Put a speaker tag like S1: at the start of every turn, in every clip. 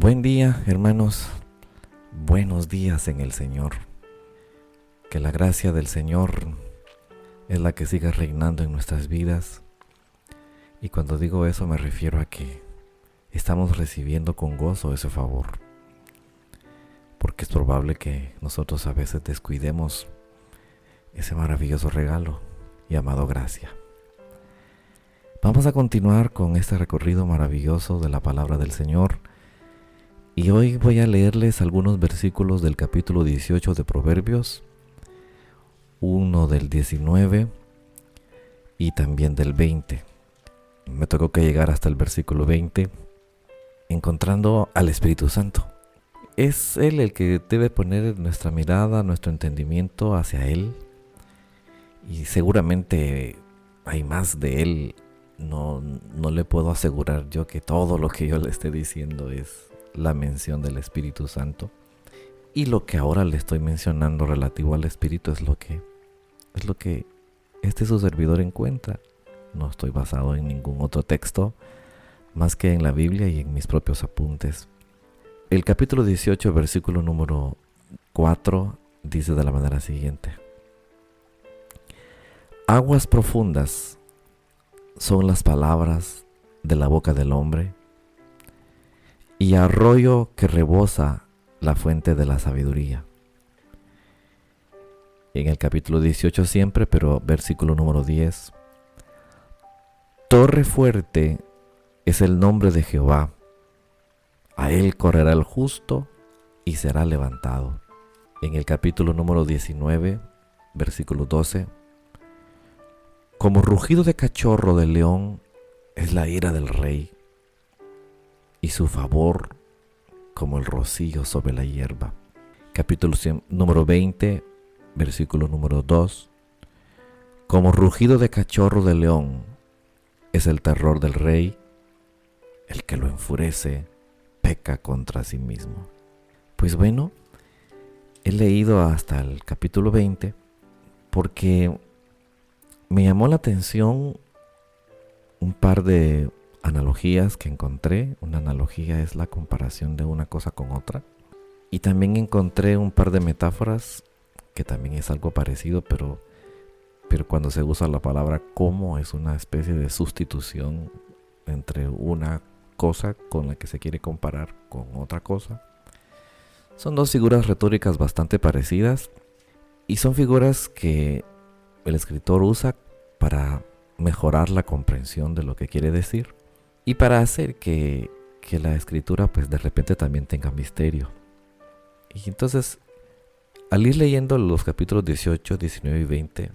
S1: Buen día, hermanos. Buenos días en el Señor. Que la gracia del Señor es la que siga reinando en nuestras vidas. Y cuando digo eso me refiero a que estamos recibiendo con gozo ese favor. Porque es probable que nosotros a veces descuidemos ese maravilloso regalo llamado gracia. Vamos a continuar con este recorrido maravilloso de la palabra del Señor y hoy voy a leerles algunos versículos del capítulo 18 de Proverbios, uno del 19 y también del 20. Me tocó que llegar hasta el versículo 20, encontrando al Espíritu Santo. Es Él el que debe poner nuestra mirada, nuestro entendimiento hacia Él. Y seguramente hay más de Él. No, no le puedo asegurar yo que todo lo que yo le esté diciendo es la mención del Espíritu Santo. Y lo que ahora le estoy mencionando relativo al Espíritu es lo que es lo que este su servidor encuentra. No estoy basado en ningún otro texto más que en la Biblia y en mis propios apuntes. El capítulo 18, versículo número 4 dice de la manera siguiente. Aguas profundas son las palabras de la boca del hombre y arroyo que rebosa la fuente de la sabiduría. En el capítulo 18 siempre, pero versículo número 10. Torre fuerte es el nombre de Jehová. A él correrá el justo y será levantado. En el capítulo número 19, versículo 12. Como rugido de cachorro de león es la ira del rey y su favor como el rocío sobre la hierba. Capítulo número 20, versículo número 2. Como rugido de cachorro de león es el terror del rey, el que lo enfurece peca contra sí mismo. Pues bueno, he leído hasta el capítulo 20 porque me llamó la atención un par de analogías que encontré. Una analogía es la comparación de una cosa con otra. Y también encontré un par de metáforas que también es algo parecido, pero, pero cuando se usa la palabra como es una especie de sustitución entre una cosa con la que se quiere comparar con otra cosa. Son dos figuras retóricas bastante parecidas y son figuras que el escritor usa para mejorar la comprensión de lo que quiere decir y para hacer que, la escritura pues de repente también tenga misterio. Y entonces, al ir leyendo los capítulos 18, 19 y 20,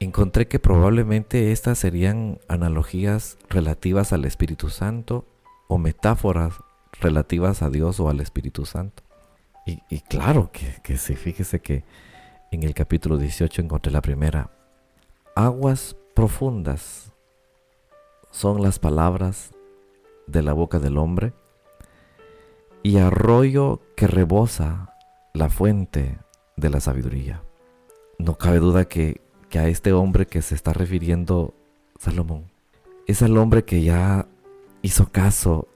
S1: encontré que probablemente estas serían analogías relativas al Espíritu Santo o metáforas relativas a Dios o al Espíritu Santo. Y, claro que, que sí, fíjese que en el capítulo 18 encontré la primera, aguas profundas son las palabras de la boca del hombre y arroyo que rebosa la fuente de la sabiduría. No cabe duda que, a este hombre que se está refiriendo Salomón es al hombre que ya hizo caso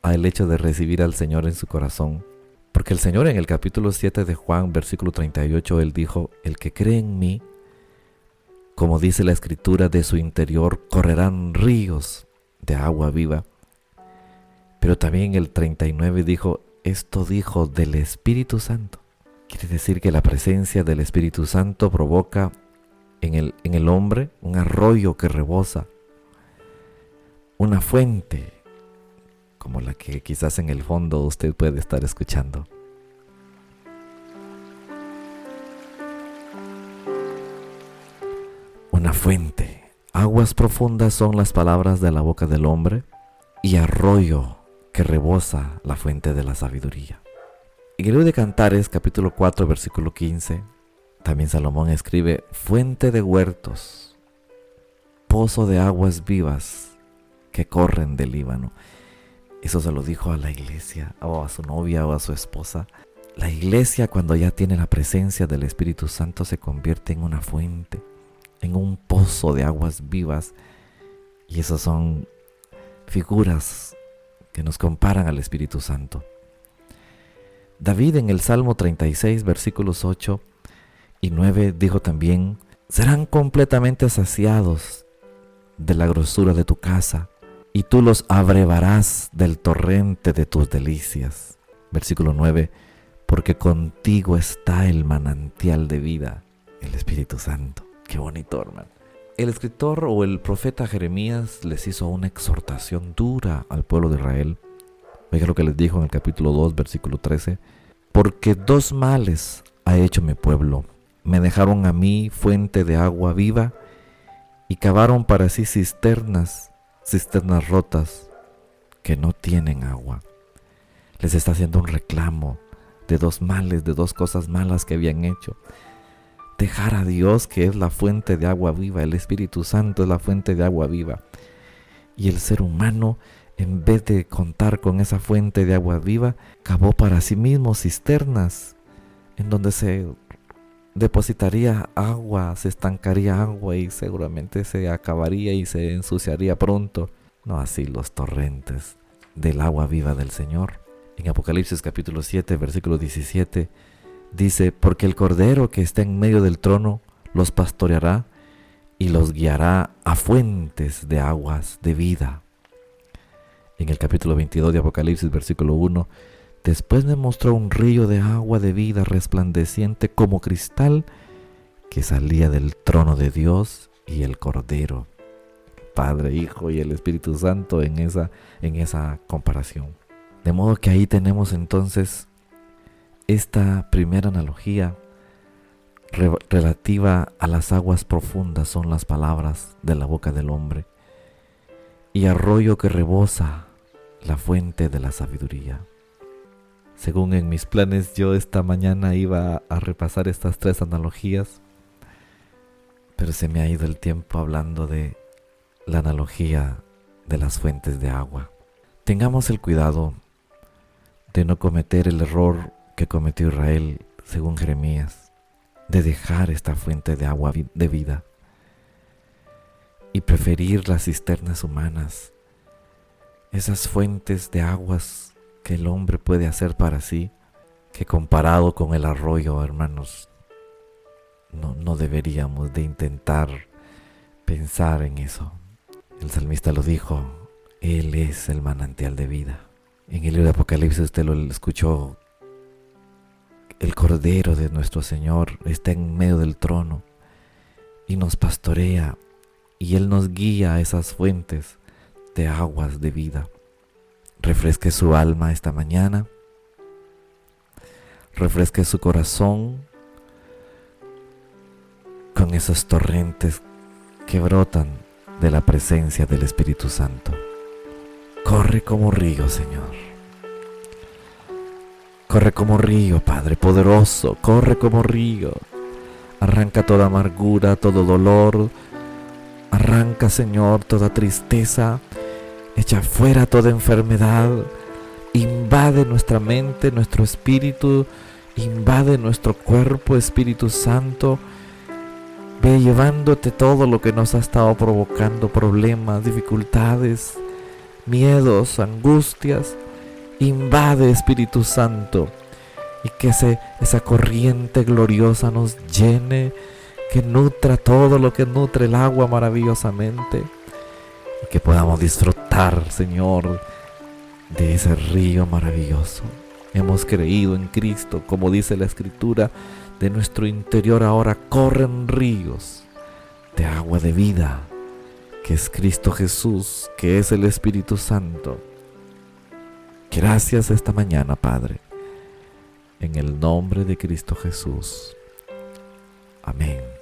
S1: al hecho de recibir al Señor en su corazón. Porque el Señor en el capítulo 7 de Juan, versículo 38, él dijo, el que cree en mí, como dice la escritura, de su interior correrán ríos de agua viva. Pero también el 39 dijo, esto dijo del Espíritu Santo. Quiere decir que la presencia del Espíritu Santo provoca en el, en el hombre un arroyo que rebosa, una fuente como la que quizás en el fondo usted puede estar escuchando. Fuente. Aguas profundas son las palabras de la boca del hombre y arroyo que rebosa la fuente de la sabiduría. En el de Cantares, capítulo 4, versículo 15, también Salomón escribe, fuente de huertos, pozo de aguas vivas que corren del Líbano. Eso se lo dijo a la iglesia, o a su novia, o a su esposa. La iglesia cuando ya tiene la presencia del Espíritu Santo se convierte en una fuente en un pozo de aguas vivas. Y esas son figuras que nos comparan al Espíritu Santo. David en el Salmo 36, versículos 8 y 9 dijo también, serán completamente saciados de la grosura de tu casa, y tú los abrevarás del torrente de tus delicias. Versículo 9, porque contigo está el manantial de vida, el Espíritu Santo. Qué bonito, hermano. El escritor o el profeta Jeremías les hizo una exhortación dura al pueblo de Israel. Vean lo que les dijo en el capítulo 2, versículo 13. Porque dos males ha hecho mi pueblo. Me dejaron a mí fuente de agua viva y cavaron para sí cisternas, cisternas rotas que no tienen agua. Les está haciendo un reclamo de dos males, de dos cosas malas que habían hecho. Dejar a Dios, que es la fuente de agua viva, el Espíritu Santo es la fuente de agua viva. Y el ser humano, en vez de contar con esa fuente de agua viva, cavó para sí mismo cisternas en donde se depositaría agua, se estancaría agua y seguramente se acabaría y se ensuciaría pronto. No así los torrentes del agua viva del Señor. En Apocalipsis capítulo 7, versículo 17, dice, porque el Cordero que está en medio del trono los pastoreará y los guiará a fuentes de aguas de vida. En el capítulo 22 de Apocalipsis, versículo 1, Después me mostró un río de agua de vida resplandeciente como cristal que salía del trono de Dios y el Cordero. Padre, Hijo y el Espíritu Santo en esa, en esa comparación. De modo que ahí tenemos entonces esta primera analogía relativa a las aguas profundas son las palabras de la boca del hombre y arroyo que rebosa la fuente de la sabiduría. Según en mis planes, yo esta mañana iba a repasar estas tres analogías, pero se me ha ido el tiempo hablando de la analogía de las fuentes de agua. Tengamos el cuidado de no cometer el error que cometió Israel, según Jeremías, de dejar esta fuente de agua de vida y preferir las cisternas humanas, esas fuentes de aguas que el hombre puede hacer para sí, que comparado con el arroyo, hermanos, no, no deberíamos de intentar pensar en eso. El salmista lo dijo, Él es el manantial de vida. En el libro de Apocalipsis usted lo escuchó, el Cordero de nuestro Señor está en medio del trono y nos pastorea y Él nos guía a esas fuentes de aguas de vida refresque su alma esta mañana, refresque su corazón con esos torrentes que brotan de la presencia del Espíritu Santo. Corre como río, Señor. Corre como río, Padre poderoso, corre como río. Arranca toda amargura, todo dolor. Arranca, Señor, toda tristeza echa fuera toda enfermedad, invade nuestra mente, nuestro espíritu, invade nuestro cuerpo, Espíritu Santo. Ve llevándote todo lo que nos ha estado provocando problemas, dificultades, miedos, angustias. Invade Espíritu Santo y que esa corriente gloriosa nos llene, que nutra todo lo que nutre el agua maravillosamente y que podamos disfrutar, Señor, de ese río maravilloso. Hemos creído en Cristo, como dice la Escritura, de nuestro interior ahora corren ríos de agua de vida, que es Cristo Jesús, que es el Espíritu Santo. Gracias esta mañana, Padre, en el nombre de Cristo Jesús. Amén.